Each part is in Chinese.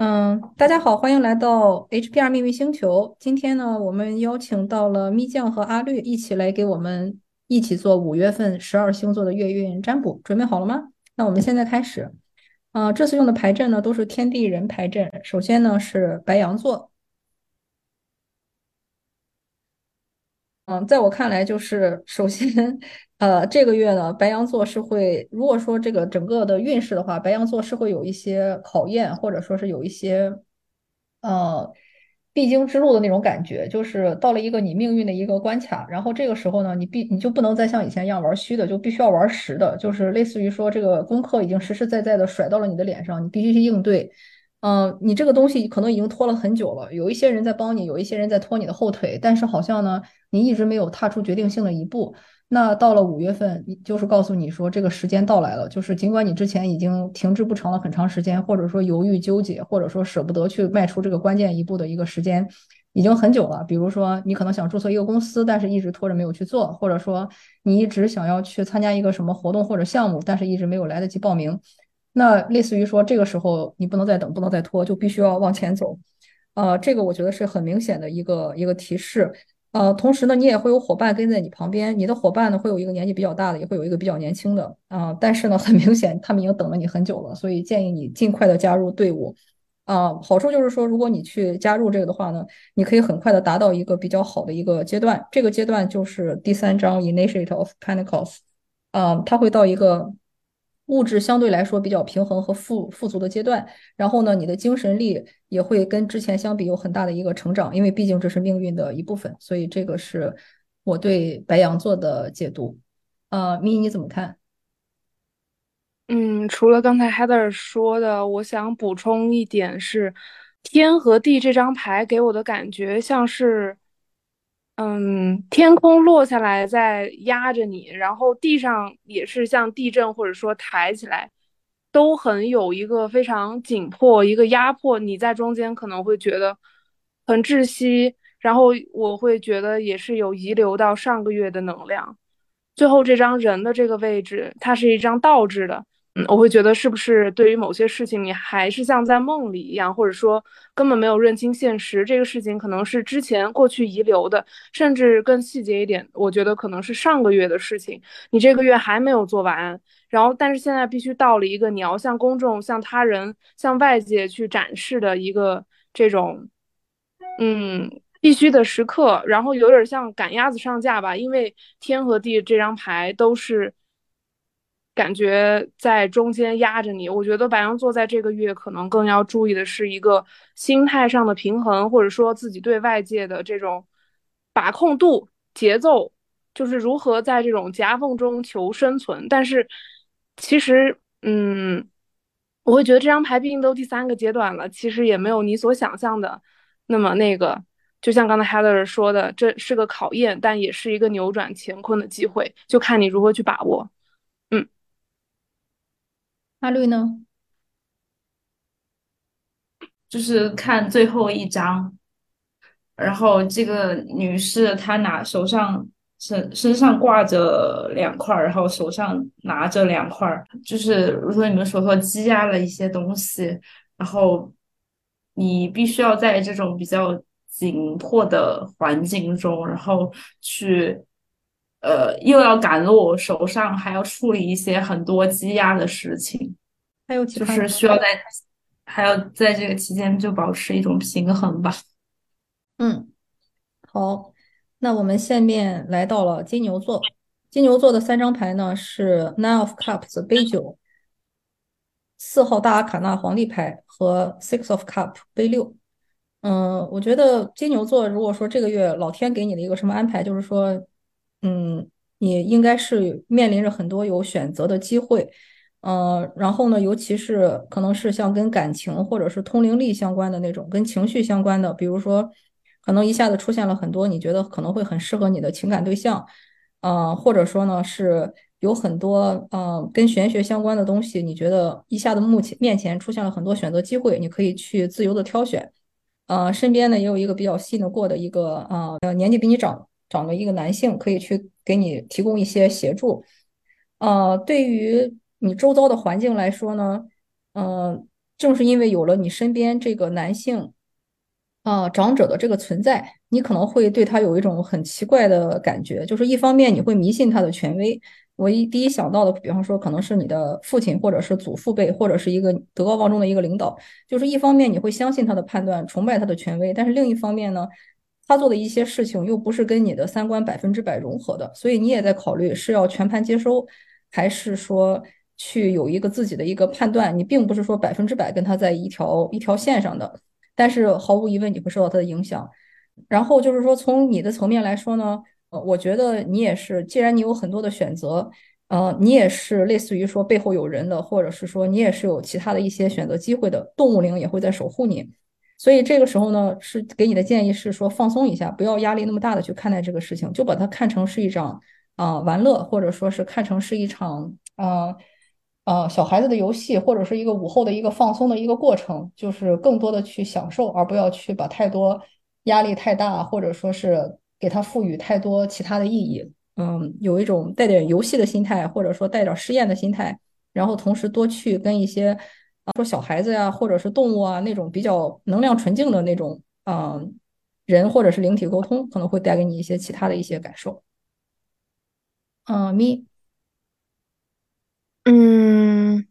嗯，大家好，欢迎来到 HPR 秘密星球。今天呢，我们邀请到了咪酱和阿绿一起来给我们一起做五月份十二星座的月运占卜。准备好了吗？那我们现在开始。啊、这次用的牌阵呢都是天地人牌阵。首先呢是白羊座，嗯，在我看来，就是首先，呃，这个月呢，白羊座是会，如果说这个整个的运势的话，白羊座是会有一些考验，或者说是有一些，呃，必经之路的那种感觉，就是到了一个你命运的一个关卡，然后这个时候呢，你必你就不能再像以前一样玩虚的，就必须要玩实的，就是类似于说这个功课已经实实在在的甩到了你的脸上，你必须去应对。嗯，你这个东西可能已经拖了很久了，有一些人在帮你，有一些人在拖你的后腿，但是好像呢，你一直没有踏出决定性的一步。那到了五月份，就是告诉你说这个时间到来了，就是尽管你之前已经停滞不成了很长时间，或者说犹豫纠结，或者说舍不得去迈出这个关键一步的一个时间，已经很久了。比如说，你可能想注册一个公司，但是一直拖着没有去做，或者说你一直想要去参加一个什么活动或者项目，但是一直没有来得及报名。那类似于说，这个时候你不能再等，不能再拖，就必须要往前走。呃，这个我觉得是很明显的一个一个提示。呃，同时呢，你也会有伙伴跟在你旁边，你的伙伴呢会有一个年纪比较大的，也会有一个比较年轻的。啊、但是呢，很明显他们已经等了你很久了，所以建议你尽快的加入队伍。啊、好处就是说，如果你去加入这个的话呢，你可以很快的达到一个比较好的一个阶段。这个阶段就是第三章 Initiate of Pentacles。嗯，它会到一个物质相对来说比较平衡和富富足的阶段，然后呢，你的精神力也会跟之前相比有很大的一个成长，因为毕竟这是命运的一部分，所以这个是我对白羊座的解读。呃，咪，你怎么看？嗯，除了刚才 Heather 说的，我想补充一点是，天和地这张牌给我的感觉像是，嗯，天空落下来在压着你，然后地上也是像地震或者说抬起来，都很有一个非常紧迫，一个压迫，你在中间可能会觉得很窒息，然后我会觉得也是有遗留到上个月的能量。最后这张人的这个位置，它是一张倒置的。嗯，我会觉得是不是对于某些事情，你还是像在梦里一样，或者说根本没有认清现实。这个事情可能是之前过去遗留的，甚至更细节一点，我觉得可能是上个月的事情，你这个月还没有做完。然后，但是现在必须到了一个你要向公众、向他人、向外界去展示的一个这种，嗯，必须的时刻。然后有点像赶鸭子上架吧，因为天和地这张牌都是。感觉在中间压着你。我觉得白羊座在这个月可能更要注意的是一个心态上的平衡，或者说自己对外界的这种把控度、节奏，就是如何在这种夹缝中求生存。但是其实，嗯，我会觉得这张牌毕竟都第三个阶段了，其实也没有你所想象的那么那个。就像刚才 Heather 说的，这是个考验，但也是一个扭转乾坤的机会，就看你如何去把握。阿绿呢？就是看最后一张，然后这个女士她拿手上身身上挂着两块，然后手上拿着两块，就是如果你们手头积压了一些东西，然后你必须要在这种比较紧迫的环境中，然后去呃又要赶路，我手上还要处理一些很多积压的事情。还有就？是需要在还要在这个期间就保持一种平衡吧。嗯，好，那我们下面来到了金牛座。金牛座的三张牌呢是 Nine of Cups 杯九，四号大阿卡纳皇帝牌和 Six of Cup 杯六。嗯，我觉得金牛座如果说这个月老天给你的一个什么安排，就是说，嗯，你应该是面临着很多有选择的机会。嗯，然后呢，尤其是可能是像跟感情或者是通灵力相关的那种，跟情绪相关的，比如说，可能一下子出现了很多你觉得可能会很适合你的情感对象，呃，或者说呢是有很多呃跟玄学相关的东西，你觉得一下子目前面前出现了很多选择机会，你可以去自由的挑选。呃，身边呢也有一个比较信得过的一个呃年纪比你长长的一个男性，可以去给你提供一些协助。呃，对于你周遭的环境来说呢，嗯、正是因为有了你身边这个男性，啊、长者的这个存在，你可能会对他有一种很奇怪的感觉，就是一方面你会迷信他的权威。我一第一想到的，比方说可能是你的父亲，或者是祖父辈，或者是一个德高望重的一个领导，就是一方面你会相信他的判断，崇拜他的权威，但是另一方面呢，他做的一些事情又不是跟你的三观百分之百融合的，所以你也在考虑是要全盘接收，还是说去有一个自己的一个判断。你并不是说百分之百跟他在一条一条线上的，但是毫无疑问你会受到他的影响。然后就是说，从你的层面来说呢，呃，我觉得你也是，既然你有很多的选择，呃，你也是类似于说背后有人的，或者是说你也是有其他的一些选择机会的，动物灵也会在守护你。所以这个时候呢，是给你的建议是说放松一下，不要压力那么大的去看待这个事情，就把它看成是一场啊、玩乐，或者说是看成是一场呃呃小孩子的游戏，或者是一个午后的一个放松的一个过程，就是更多的去享受，而不要去把太多压力太大，或者说是给它赋予太多其他的意义。嗯，有一种带点游戏的心态，或者说带点试验的心态，然后同时多去跟一些说小孩子呀，或者是动物啊那种比较能量纯净的那种嗯人或者是灵体沟通，可能会带给你一些其他的一些感受。嗯，咪，嗯，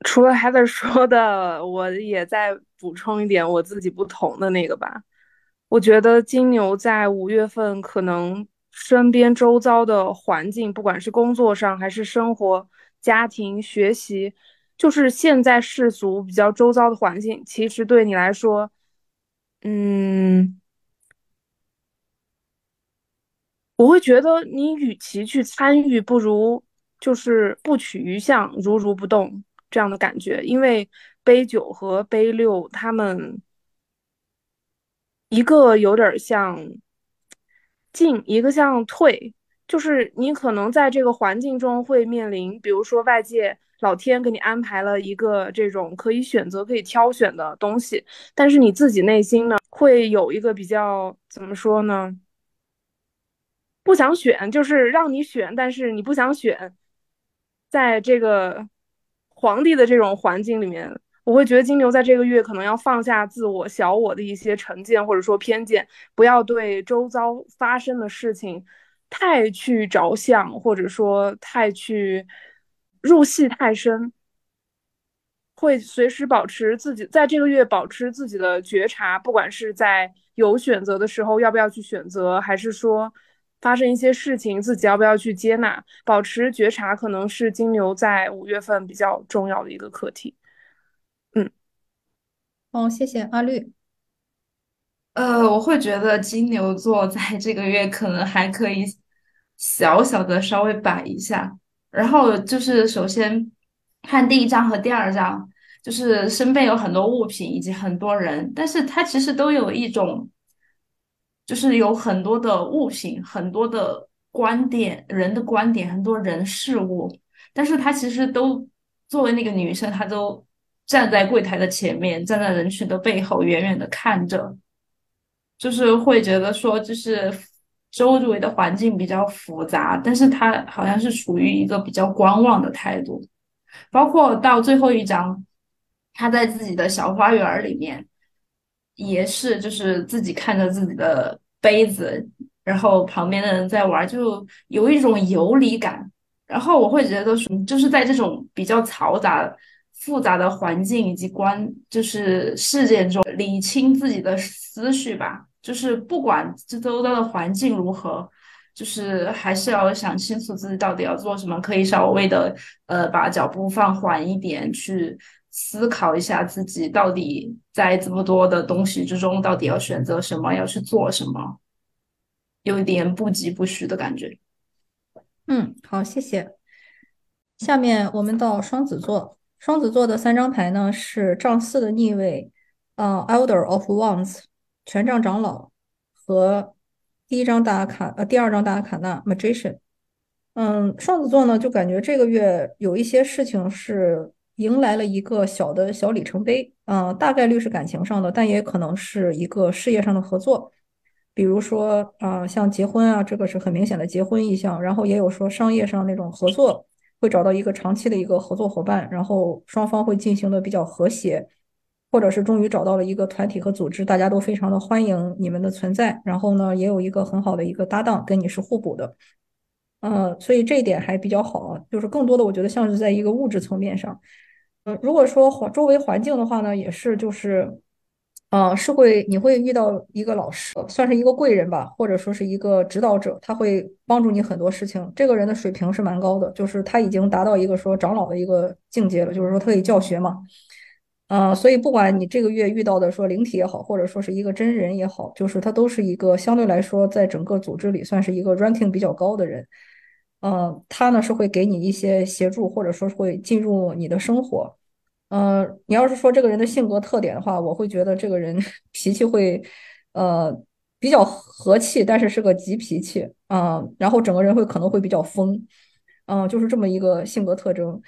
除了 Heather 说的，我也再补充一点我自己不同的那个吧。我觉得金牛在五月份可能身边周遭的环境，不管是工作上还是生活、家庭、学习，就是现在世俗比较周遭的环境，其实对你来说，嗯。我会觉得你与其去参与，不如就是不取于相，如如不动这样的感觉。因为杯九和杯六，他们一个有点像进，一个像退，就是你可能在这个环境中会面临，比如说外界老天给你安排了一个这种可以选择、可以挑选的东西，但是你自己内心呢，会有一个比较，怎么说呢？不想选，就是让你选，但是你不想选，在这个皇帝的这种环境里面，我会觉得金牛在这个月可能要放下自我、小我的一些成见或者说偏见，不要对周遭发生的事情太去着想，或者说太去入戏太深，会随时保持自己在这个月保持自己的觉察，不管是在有选择的时候要不要去选择，还是说发生一些事情自己要不要去接纳，保持觉察可能是金牛在五月份比较重要的一个课题。嗯哦，谢谢阿绿。呃，我会觉得金牛座在 这个月可能还可以小小的稍微摆一下，然后就是首先看第一章和第二章，就是身边有很多物品以及很多人，但是它其实都有一种，就是有很多的物品、很多的观点、人的观点、很多人事物，但是她其实都作为那个女生，她都站在柜台的前面，站在人群的背后，远远的看着。就是会觉得说，就是周围的环境比较复杂，但是他好像是处于一个比较观望的态度。包括到最后一章，他在自己的小花园里面，也是就是自己看着自己的杯子，然后旁边的人在玩，就有一种游离感。然后我会觉得说，就是在这种比较嘈杂、复杂的环境以及观，就是事件中，理清自己的思绪吧。就是不管这周遭的环境如何，就是还是要想清楚自己到底要做什么，可以稍微的呃把脚步放缓一点，去思考一下自己到底在这么多的东西之中，到底要选择什么，要去做什么，有一点不疾不徐的感觉。嗯，好，谢谢。下面我们到双子座，双子座的三张牌呢是丈四的逆位，呃，Elder of Wands，权杖长老和第一张大阿卡，呃，第二张大阿卡纳 Magician。嗯，双子座呢就感觉这个月有一些事情是迎来了一个小的小里程碑，嗯、大概率是感情上的，但也可能是一个事业上的合作。比如说啊、像结婚啊，这个是很明显的结婚意向，然后也有说商业上那种合作会找到一个长期的一个合作伙伴，然后双方会进行的比较和谐，或者是终于找到了一个团体和组织，大家都非常的欢迎你们的存在，然后呢，也有一个很好的一个搭档跟你是互补的，呃，所以这一点还比较好，就是更多的我觉得像是在一个物质层面上，呃，如果说环周围环境的话呢，也是就是。啊，是会你会遇到一个老师，算是一个贵人吧，或者说是一个指导者，他会帮助你很多事情。这个人的水平是蛮高的，就是他已经达到一个说长老的一个境界了，就是说他可以教学嘛。呃，所以不管你这个月遇到的说灵体也好，或者说是一个真人也好，就是他都是一个相对来说在整个组织里算是一个 ranking 比较高的人。呃，他呢是会给你一些协助，或者说会进入你的生活。呃，你要是说这个人的性格特点的话，我会觉得这个人 脾气会，呃，比较和气，但是是个急脾气，嗯，然后整个人会可能会比较疯，嗯，就是这么一个性格特征。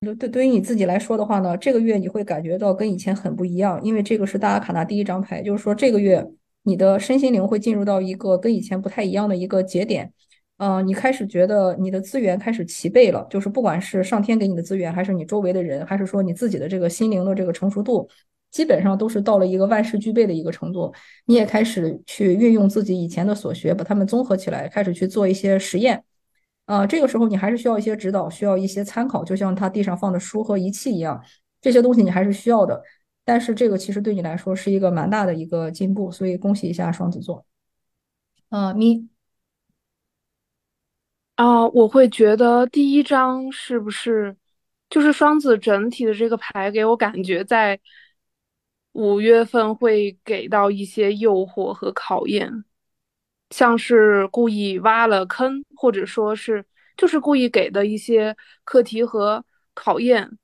对对，对于你自己来说的话呢，这个月你会感觉到跟以前很不一样，因为这个是大阿卡纳第一张牌，就是说这个月你的身心灵会进入到一个跟以前不太一样的一个节点。嗯，你开始觉得你的资源开始齐备了，就是不管是上天给你的资源，还是你周围的人，还是说你自己的这个心灵的这个成熟度，基本上都是到了一个万事俱备的一个程度。你也开始去运用自己以前的所学，把它们综合起来，开始去做一些实验。啊，这个时候你还是需要一些指导，需要一些参考，就像他地上放的书和仪器一样，这些东西你还是需要的。但是这个其实对你来说是一个蛮大的一个进步，所以恭喜一下双子座。啊，咪。啊，我会觉得第一张是不是就是双子整体的这个牌给我感觉在五月份会给到一些诱惑和考验，像是故意挖了坑，或者说是就是故意给的一些课题和考验，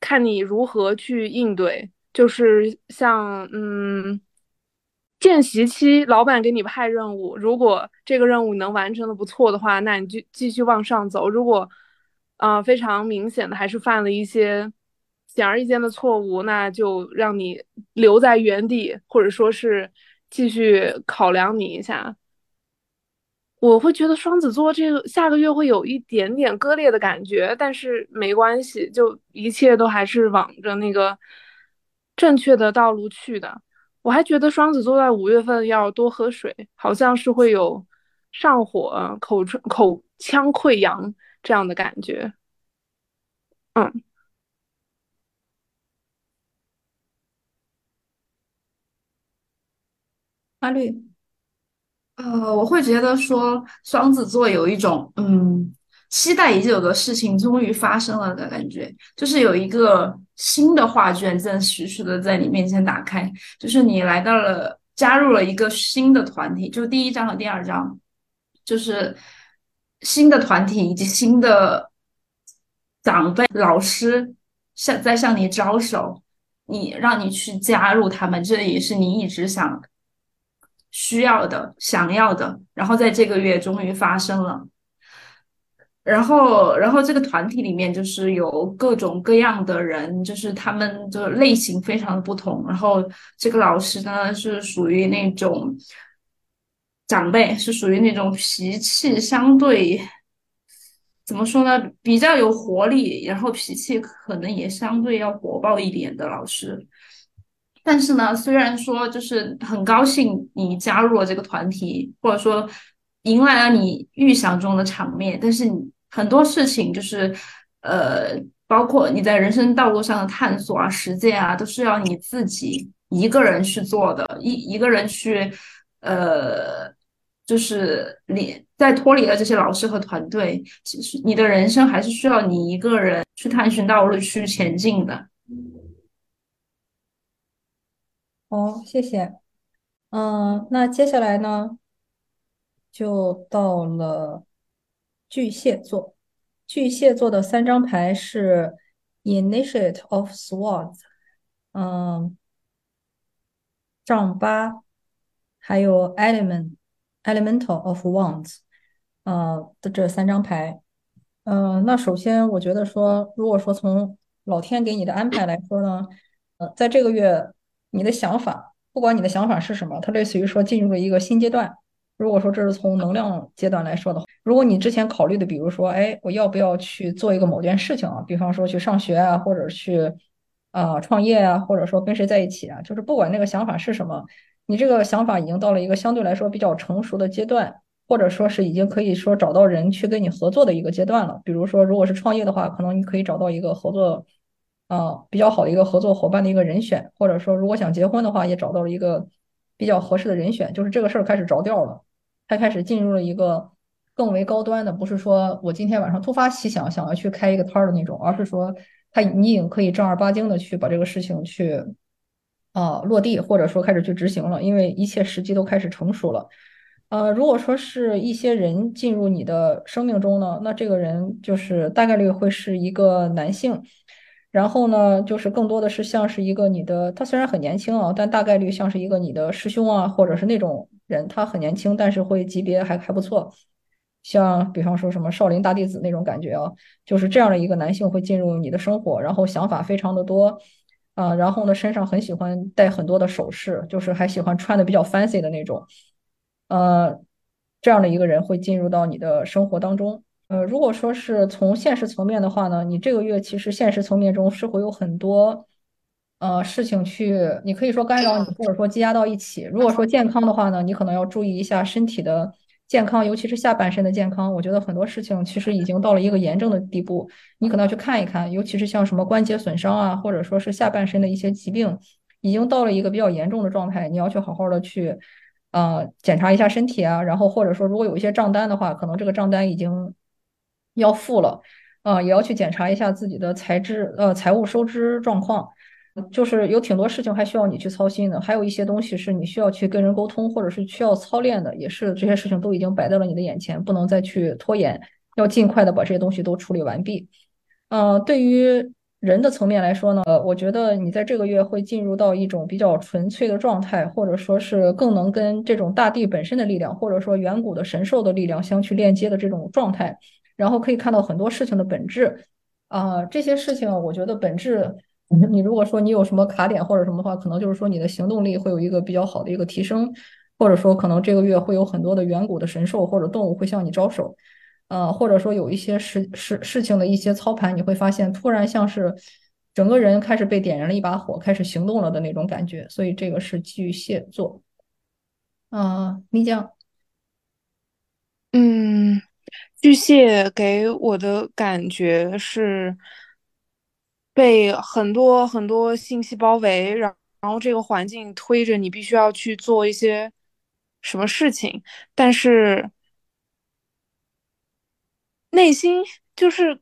看你如何去应对，就是像嗯。见习期，老板给你派任务，如果这个任务能完成的不错的话，那你就继续往上走。如果，啊，非常明显的还是犯了一些显而易见的错误，那就让你留在原地，或者说是继续考量你一下。我会觉得双子座这个下个月会有一点点割裂的感觉，但是没关系，就一切都还是往着那个正确的道路去的。我还觉得双子座在五月份要多喝水，好像是会有上火、口唇、口腔溃疡这样的感觉。嗯，阿绿，呃，我会觉得说双子座有一种嗯。期待已久的事情终于发生了的感觉，就是有一个新的画卷正徐徐的在你面前打开，就是你来到了，加入了一个新的团体，就第一章和第二章，就是新的团体以及新的长辈、老师向在向你招手，你让你去加入他们，这也是你一直想需要的、想要的，然后在这个月终于发生了。然后，然后这个团体里面就是有各种各样的人，就是他们的类型非常的不同。然后这个老师呢是属于那种长辈，是属于那种脾气相对怎么说呢，比较有活力，然后脾气可能也相对要火爆一点的老师。但是呢，虽然说就是很高兴你加入了这个团体，或者说迎来了你预想中的场面，但是你。很多事情就是，呃，包括你在人生道路上的探索啊、实践啊，都是要你自己一个人去做的，一一个人去，呃，就是你在脱离了这些老师和团队，其实你的人生还是需要你一个人去探寻道路、去前进的。好，谢谢。嗯，那接下来呢，就到了。巨蟹座，巨蟹座的三张牌是 Initiate of Swords，嗯，丈八，还有 Element Elemental of Wands，呃的这三张牌。嗯，那首先我觉得说，如果说从老天给你的安排来说呢，呃，在这个月你的想法，不管你的想法是什么，它类似于说进入了一个新阶段。如果说这是从能量阶段来说的话。如果你之前考虑的，比如说，哎，我要不要去做一个某件事情啊？比方说去上学啊，或者去啊创业啊，或者说跟谁在一起啊，就是不管那个想法是什么，你这个想法已经到了一个相对来说比较成熟的阶段，或者说是已经可以说找到人去跟你合作的一个阶段了。比如说，如果是创业的话，可能你可以找到一个合作啊比较好的一个合作伙伴的一个人选，或者说如果想结婚的话，也找到了一个比较合适的人选，就是这个事儿开始着调了，他开始进入了一个。更为高端的，不是说我今天晚上突发奇想想要去开一个摊儿的那种，而是说他你已经可以正儿八经的去把这个事情去啊落地，或者说开始去执行了，因为一切时机都开始成熟了。呃，如果说是一些人进入你的生命中呢，那这个人就是大概率会是一个男性，然后呢，就是更多的是像是一个你的，他虽然很年轻啊，但大概率像是一个你的师兄啊，或者是那种人，他很年轻，但是会级别还还不错。像比方说什么少林大弟子那种感觉啊，就是这样的一个男性会进入你的生活，然后想法非常的多，啊，然后呢身上很喜欢戴很多的首饰，就是还喜欢穿的比较 fancy 的那种，呃，这样的一个人会进入到你的生活当中。呃，如果说是从现实层面的话呢，你这个月其实现实层面中是会有很多呃事情去，你可以说干扰你，或者说积压到一起。如果说健康的话呢，你可能要注意一下身体的。健康，尤其是下半身的健康，我觉得很多事情其实已经到了一个严重的地步，你可能要去看一看，尤其是像什么关节损伤啊，或者说是下半身的一些疾病，已经到了一个比较严重的状态，你要去好好的去，呃，检查一下身体啊，然后或者说如果有一些账单的话，可能这个账单已经要付了，啊，也要去检查一下自己的财支呃财务收支状况。就是有挺多事情还需要你去操心的，还有一些东西是你需要去跟人沟通，或者是需要操练的，也是这些事情都已经摆在了你的眼前，不能再去拖延，要尽快的把这些东西都处理完毕。嗯，对于人的层面来说呢，我觉得你在这个月会进入到一种比较纯粹的状态，或者说是更能跟这种大地本身的力量，或者说远古的神兽的力量相去链接的这种状态，然后可以看到很多事情的本质。啊，这些事情我觉得本质。你如果说你有什么卡点或者什么的话，可能就是说你的行动力会有一个比较好的一个提升，或者说可能这个月会有很多的远古的神兽或者动物会向你招手，呃，或者说有一些事事事情的一些操盘，你会发现突然像是整个人开始被点燃了一把火，开始行动了的那种感觉。所以这个是巨蟹座。啊，丽江，嗯，巨蟹给我的感觉是。被很多很多信息包围，然然后这个环境推着你必须要去做一些什么事情，但是内心就是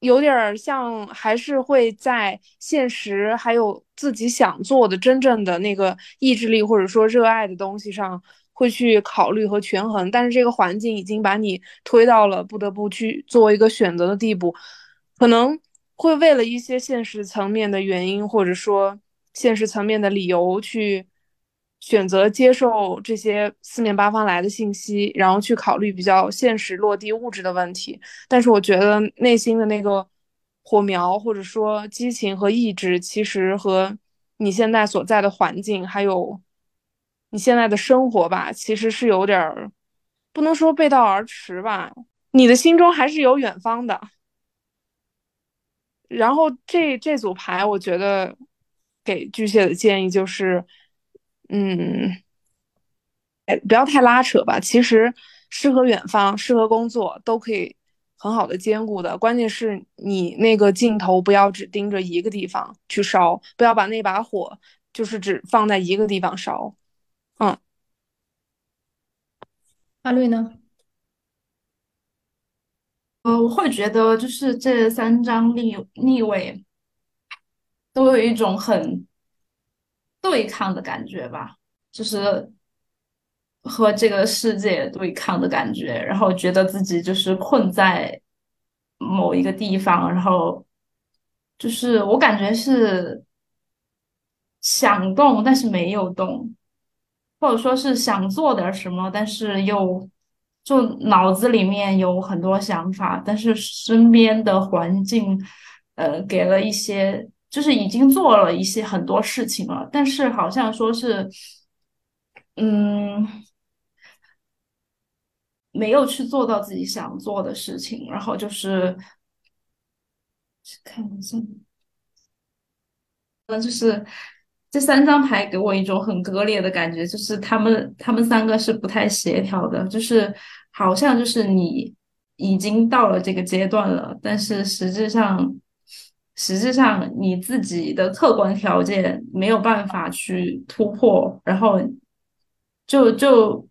有点像，还是会在现实还有自己想做的真正的那个意志力或者说热爱的东西上会去考虑和权衡，但是这个环境已经把你推到了不得不去做一个选择的地步，可能。会为了一些现实层面的原因，或者说现实层面的理由，去选择接受这些四面八方来的信息，然后去考虑比较现实、落地、物质的问题。但是，我觉得内心的那个火苗，或者说激情和意志，其实和你现在所在的环境，还有你现在的生活吧，其实是有点儿不能说背道而驰吧。你的心中还是有远方的。然后这这组牌，我觉得给巨蟹的建议就是，嗯，不要太拉扯吧。其实诗和远方、诗和工作都可以很好的兼顾的。关键是你那个镜头不要只盯着一个地方去烧，不要把那把火就是只放在一个地方烧。嗯，阿瑞呢？呃，我会觉得就是这三张逆逆位都有一种很对抗的感觉吧，就是和这个世界对抗的感觉，然后觉得自己就是困在某一个地方，然后就是我感觉是想动，但是没有动，或者说是想做点什么，但是又。就脑子里面有很多想法，但是身边的环境，呃，给了一些，就是已经做了一些很多事情了，但是好像说是，嗯，没有去做到自己想做的事情，然后就是看一下，那，就是这三张牌给我一种很割裂的感觉，就是他们他们三个是不太协调的，就是好像就是你已经到了这个阶段了，但是实质上实质上你自己的客观条件没有办法去突破，然后就就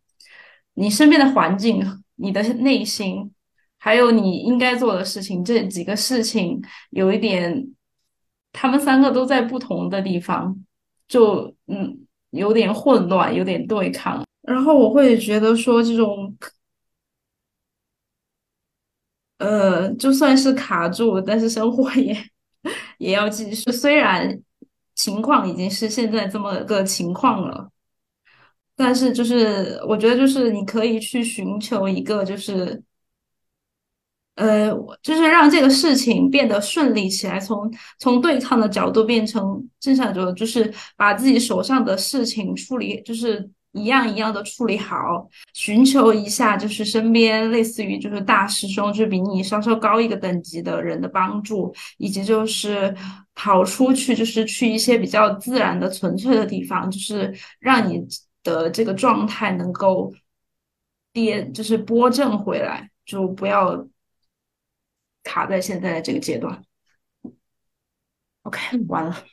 你身边的环境、你的内心，还有你应该做的事情，这几个事情有一点，他们三个都在不同的地方，就嗯有点混乱，有点对抗。然后我会觉得说这种。呃，就算是卡住，但是生活也 也要继续。虽然情况已经是现在这么个情况了，但是就是我觉得，就是你可以去寻求一个，就是呃，就是让这个事情变得顺利起来，从从对抗的角度变成正向角度，就是把自己手上的事情处理，就是。一样一样的处理好，寻求一下就是身边类似于就是大师兄，就比你稍稍高一个等级的人的帮助，以及就是跑出去，就是去一些比较自然的、纯粹的地方，就是让你的这个状态能够跌，就是拨正回来，就不要卡在现在的这个阶段。OK，完了。